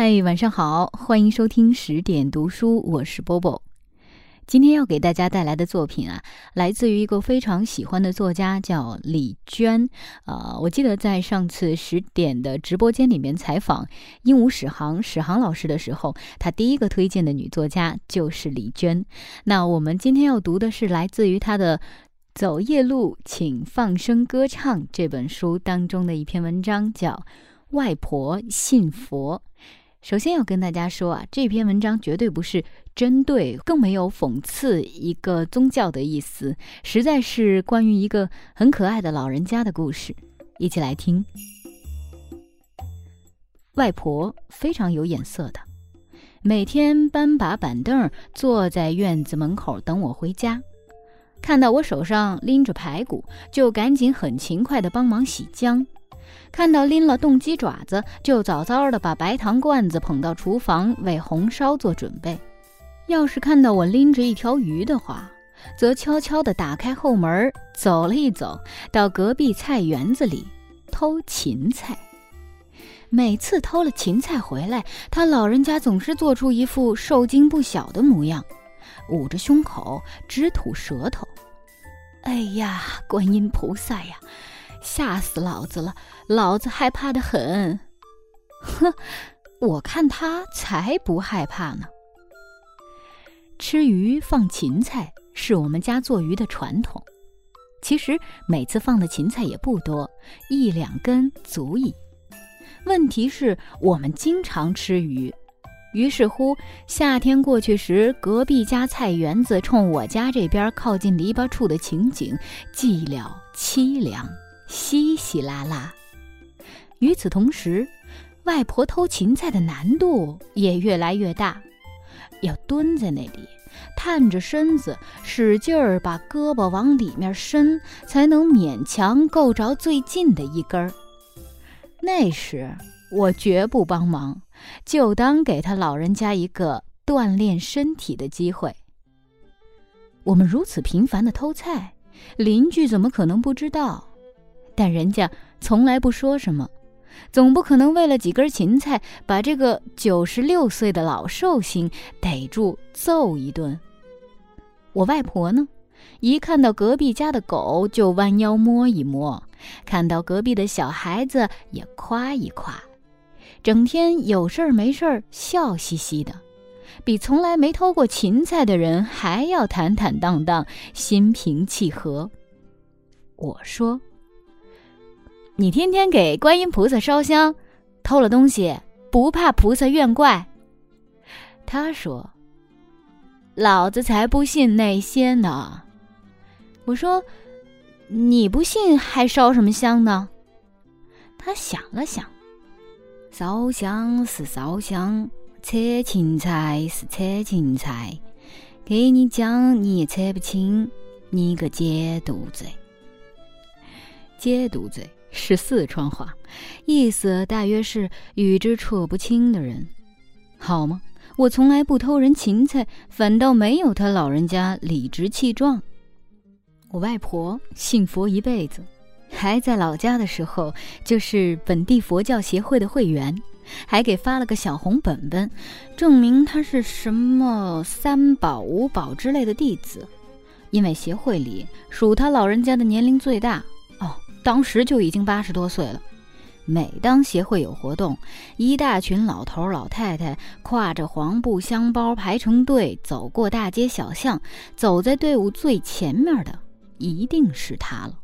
嗨，晚上好，欢迎收听十点读书，我是波波。今天要给大家带来的作品啊，来自于一个非常喜欢的作家，叫李娟。呃，我记得在上次十点的直播间里面采访鹦鹉史航史航老师的时候，他第一个推荐的女作家就是李娟。那我们今天要读的是来自于他的《走夜路，请放声歌唱》这本书当中的一篇文章，叫《外婆信佛》。首先要跟大家说啊，这篇文章绝对不是针对，更没有讽刺一个宗教的意思，实在是关于一个很可爱的老人家的故事。一起来听。外婆非常有眼色的，每天搬把板凳坐在院子门口等我回家，看到我手上拎着排骨，就赶紧很勤快的帮忙洗浆。看到拎了冻鸡爪子，就早早的把白糖罐子捧到厨房为红烧做准备。要是看到我拎着一条鱼的话，则悄悄地打开后门，走了一走，到隔壁菜园子里偷芹菜。每次偷了芹菜回来，他老人家总是做出一副受惊不小的模样，捂着胸口直吐舌头。哎呀，观音菩萨呀！吓死老子了！老子害怕的很。哼，我看他才不害怕呢。吃鱼放芹菜是我们家做鱼的传统。其实每次放的芹菜也不多，一两根足矣。问题是我们经常吃鱼，于是乎夏天过去时，隔壁家菜园子冲我家这边靠近篱笆处的情景，寂寥凄凉。稀稀拉拉。与此同时，外婆偷芹菜的难度也越来越大，要蹲在那里，探着身子，使劲儿把胳膊往里面伸，才能勉强够着最近的一根儿。那时我绝不帮忙，就当给他老人家一个锻炼身体的机会。我们如此频繁的偷菜，邻居怎么可能不知道？但人家从来不说什么，总不可能为了几根芹菜把这个九十六岁的老寿星逮住揍一顿。我外婆呢，一看到隔壁家的狗就弯腰摸一摸，看到隔壁的小孩子也夸一夸，整天有事儿没事儿笑嘻嘻的，比从来没偷过芹菜的人还要坦坦荡荡、心平气和。我说。你天天给观音菩萨烧香，偷了东西不怕菩萨怨怪？他说：“老子才不信那些呢。”我说：“你不信还烧什么香呢？”他想了想：“烧香是烧香，扯芹菜是扯芹菜，给你讲你也扯不清，你个解毒嘴，解毒嘴。”是四川话，意思大约是与之扯不清的人，好吗？我从来不偷人芹菜，反倒没有他老人家理直气壮。我外婆信佛一辈子，还在老家的时候就是本地佛教协会的会员，还给发了个小红本本，证明他是什么三宝五宝之类的弟子。因为协会里属他老人家的年龄最大。当时就已经八十多岁了。每当协会有活动，一大群老头老太太挎着黄布香包排成队走过大街小巷，走在队伍最前面的一定是他了。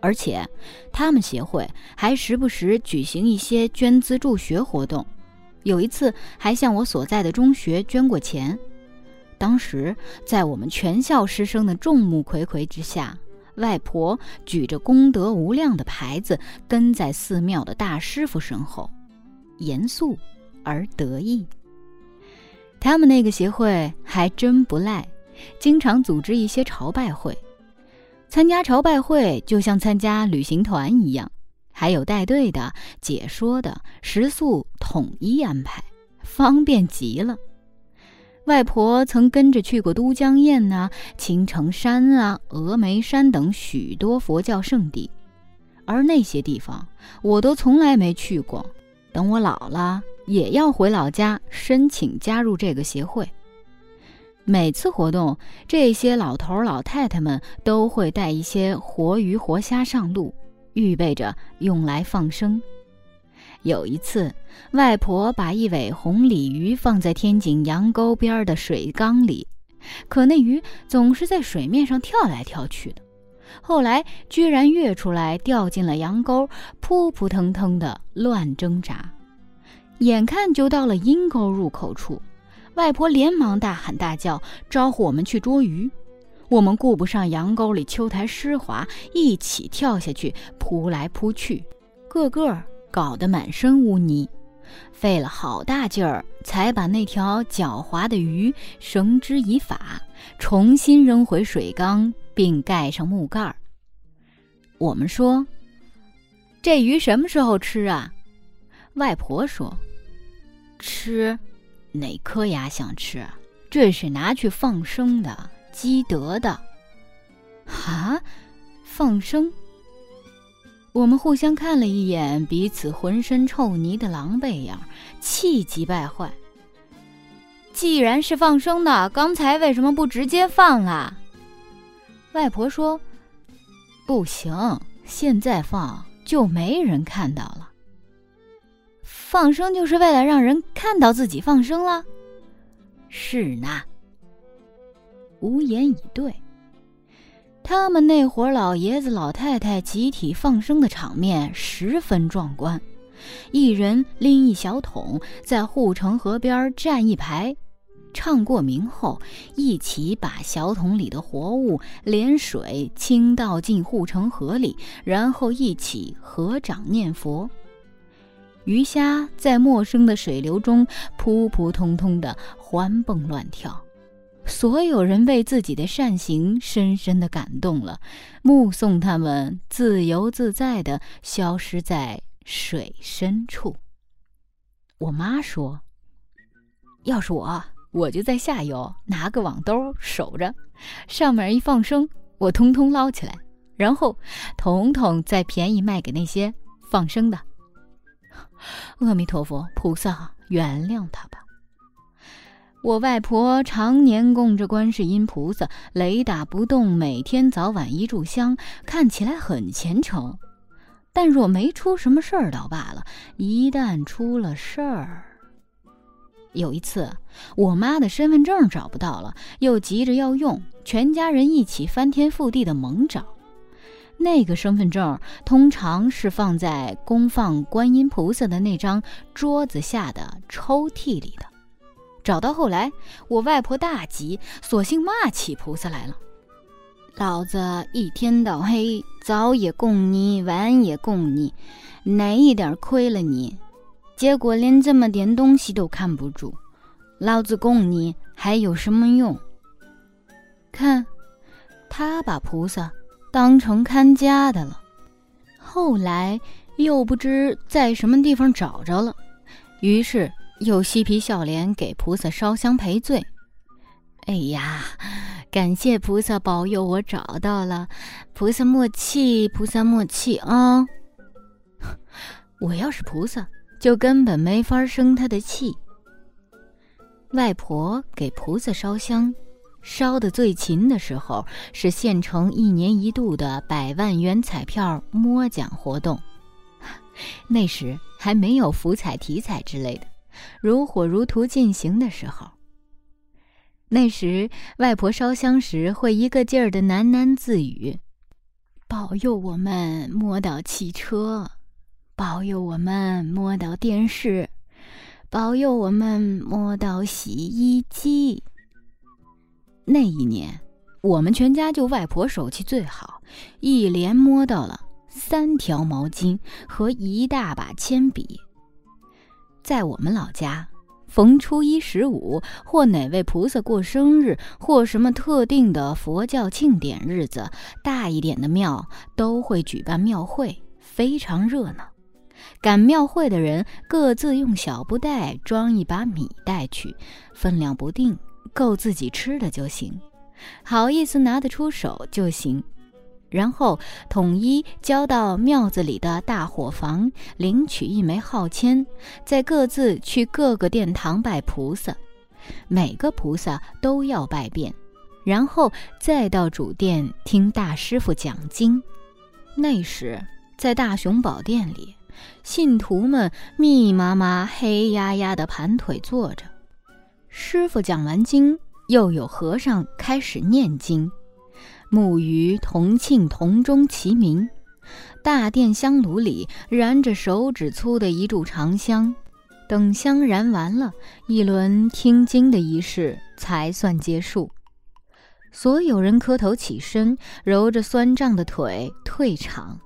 而且，他们协会还时不时举行一些捐资助学活动，有一次还向我所在的中学捐过钱。当时在我们全校师生的众目睽睽之下。外婆举着功德无量的牌子，跟在寺庙的大师傅身后，严肃而得意。他们那个协会还真不赖，经常组织一些朝拜会。参加朝拜会就像参加旅行团一样，还有带队的、解说的，食宿统一安排，方便极了。外婆曾跟着去过都江堰呐、青城山啊、峨眉山等许多佛教圣地，而那些地方我都从来没去过。等我老了，也要回老家申请加入这个协会。每次活动，这些老头老太太们都会带一些活鱼活虾上路，预备着用来放生。有一次，外婆把一尾红鲤鱼放在天井羊沟边的水缸里，可那鱼总是在水面上跳来跳去的。后来居然跃出来，掉进了羊沟，扑扑腾腾的乱挣扎。眼看就到了阴沟入口处，外婆连忙大喊大叫，招呼我们去捉鱼。我们顾不上羊沟里秋苔湿滑，一起跳下去，扑来扑去，个个。搞得满身污泥，费了好大劲儿才把那条狡猾的鱼绳之以法，重新扔回水缸，并盖上木盖儿。我们说：“这鱼什么时候吃啊？”外婆说：“吃，哪颗牙想吃？这是拿去放生的，积德的。”啊，放生。我们互相看了一眼，彼此浑身臭泥的狼狈样，气急败坏。既然是放生的，刚才为什么不直接放啊？外婆说：“不行，现在放就没人看到了。放生就是为了让人看到自己放生了。”是呢，无言以对。他们那伙老爷子老太太集体放生的场面十分壮观，一人拎一小桶，在护城河边站一排，唱过名后，一起把小桶里的活物连水倾倒进护城河里，然后一起合掌念佛。鱼虾在陌生的水流中扑扑通通的欢蹦乱跳。所有人为自己的善行深深的感动了，目送他们自由自在的消失在水深处。我妈说：“要是我，我就在下游拿个网兜守着，上面一放生，我通通捞起来，然后统统再便宜卖给那些放生的。”阿弥陀佛，菩萨原谅他吧。我外婆常年供着观世音菩萨，雷打不动，每天早晚一炷香，看起来很虔诚。但若没出什么事儿倒罢了，一旦出了事儿，有一次我妈的身份证找不到了，又急着要用，全家人一起翻天覆地的猛找。那个身份证通常是放在供放观音菩萨的那张桌子下的抽屉里的。找到后来，我外婆大急，索性骂起菩萨来了：“老子一天到黑，早也供你，晚也供你，哪一点亏了你？结果连这么点东西都看不住，老子供你还有什么用？看，他把菩萨当成看家的了。后来又不知在什么地方找着了，于是。”又嬉皮笑脸给菩萨烧香赔罪。哎呀，感谢菩萨保佑，我找到了。菩萨莫气，菩萨莫气啊！我要是菩萨，就根本没法生他的气。外婆给菩萨烧香，烧的最勤的时候是县城一年一度的百万元彩票摸奖活动，那时还没有福彩、体彩之类的。如火如荼进行的时候，那时外婆烧香时会一个劲儿的喃喃自语：“保佑我们摸到汽车，保佑我们摸到电视，保佑我们摸到洗衣机。”那一年，我们全家就外婆手气最好，一连摸到了三条毛巾和一大把铅笔。在我们老家，逢初一十五或哪位菩萨过生日，或什么特定的佛教庆典日子，大一点的庙都会举办庙会，非常热闹。赶庙会的人各自用小布袋装一把米带去，分量不定，够自己吃的就行，好意思拿得出手就行。然后统一交到庙子里的大伙房，领取一枚号签，再各自去各个殿堂拜菩萨，每个菩萨都要拜遍，然后再到主殿听大师傅讲经。那时，在大雄宝殿里，信徒们密麻麻、黑压压的盘腿坐着，师傅讲完经，又有和尚开始念经。木鱼铜磬铜钟齐鸣，大殿香炉里燃着手指粗的一柱长香。等香燃完了，一轮听经的仪式才算结束。所有人磕头起身，揉着酸胀的腿退场。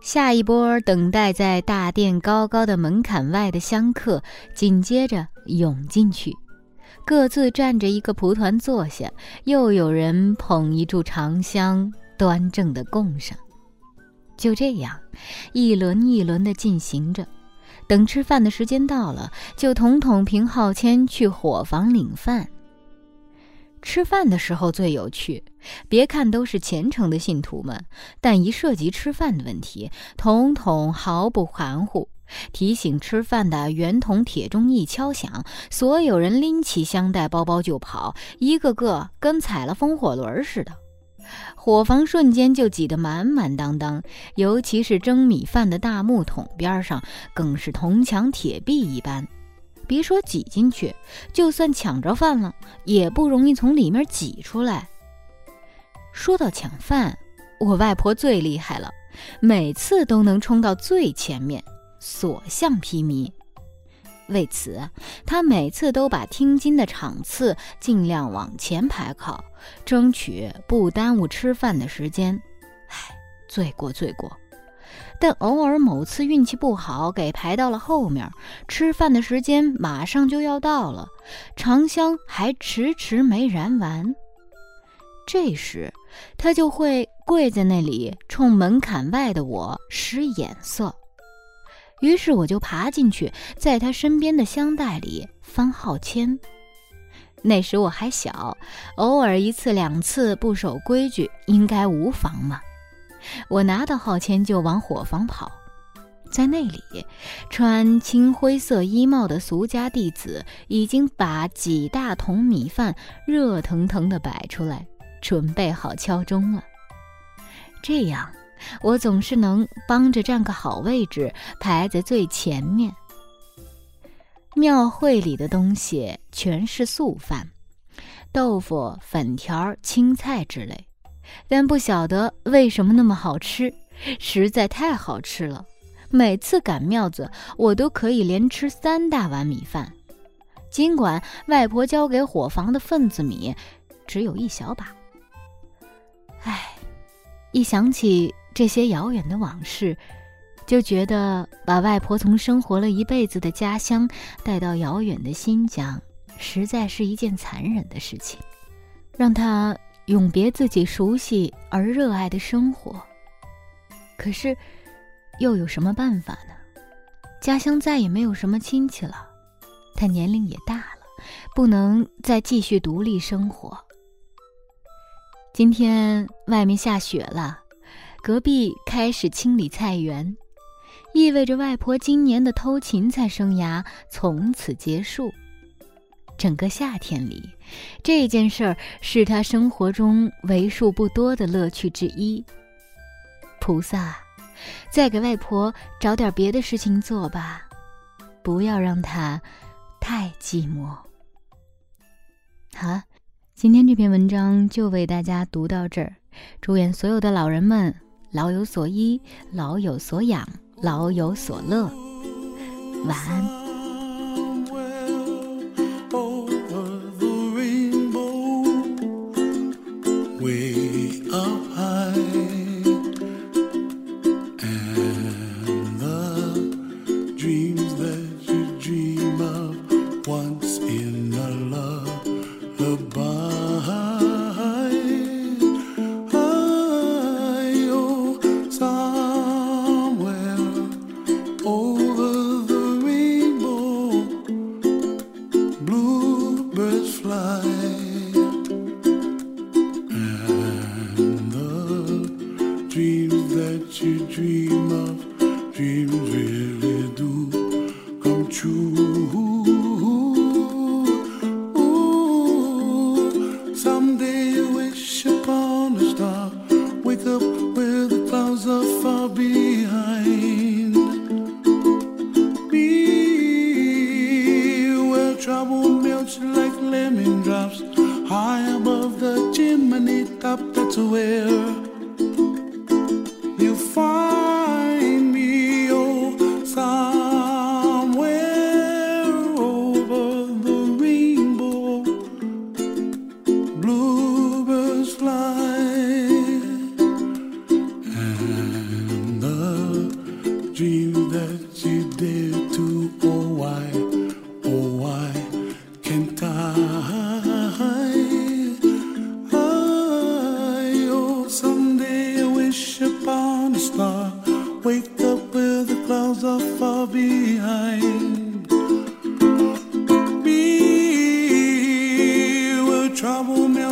下一波等待在大殿高高的门槛外的香客，紧接着涌进去。各自站着一个蒲团坐下，又有人捧一炷长香，端正的供上。就这样，一轮一轮的进行着。等吃饭的时间到了，就统统凭号签去伙房领饭。吃饭的时候最有趣，别看都是虔诚的信徒们，但一涉及吃饭的问题，统统毫不含糊。提醒吃饭的圆筒铁钟一敲响，所有人拎起香袋包包就跑，一个个跟踩了风火轮似的。伙房瞬间就挤得满满当当，尤其是蒸米饭的大木桶边上，更是铜墙铁壁一般。别说挤进去，就算抢着饭了，也不容易从里面挤出来。说到抢饭，我外婆最厉害了，每次都能冲到最前面。所向披靡。为此，他每次都把听经的场次尽量往前排靠，争取不耽误吃饭的时间。唉，罪过罪过。但偶尔某次运气不好，给排到了后面，吃饭的时间马上就要到了，长香还迟迟没燃完。这时，他就会跪在那里，冲门槛外的我使眼色。于是我就爬进去，在他身边的香袋里翻号签。那时我还小，偶尔一次两次不守规矩，应该无妨嘛。我拿到号签就往伙房跑，在那里，穿青灰色衣帽的俗家弟子已经把几大桶米饭热腾腾地摆出来，准备好敲钟了。这样。我总是能帮着占个好位置，排在最前面。庙会里的东西全是素饭，豆腐、粉条、青菜之类，但不晓得为什么那么好吃，实在太好吃了。每次赶庙子，我都可以连吃三大碗米饭，尽管外婆交给伙房的份子米只有一小把。唉，一想起……这些遥远的往事，就觉得把外婆从生活了一辈子的家乡带到遥远的新疆，实在是一件残忍的事情，让她永别自己熟悉而热爱的生活。可是，又有什么办法呢？家乡再也没有什么亲戚了，她年龄也大了，不能再继续独立生活。今天外面下雪了。隔壁开始清理菜园，意味着外婆今年的偷芹菜生涯从此结束。整个夏天里，这件事儿是他生活中为数不多的乐趣之一。菩萨，再给外婆找点别的事情做吧，不要让她太寂寞。好，今天这篇文章就为大家读到这儿。祝愿所有的老人们。老有所依，老有所养，老有所乐。晚安。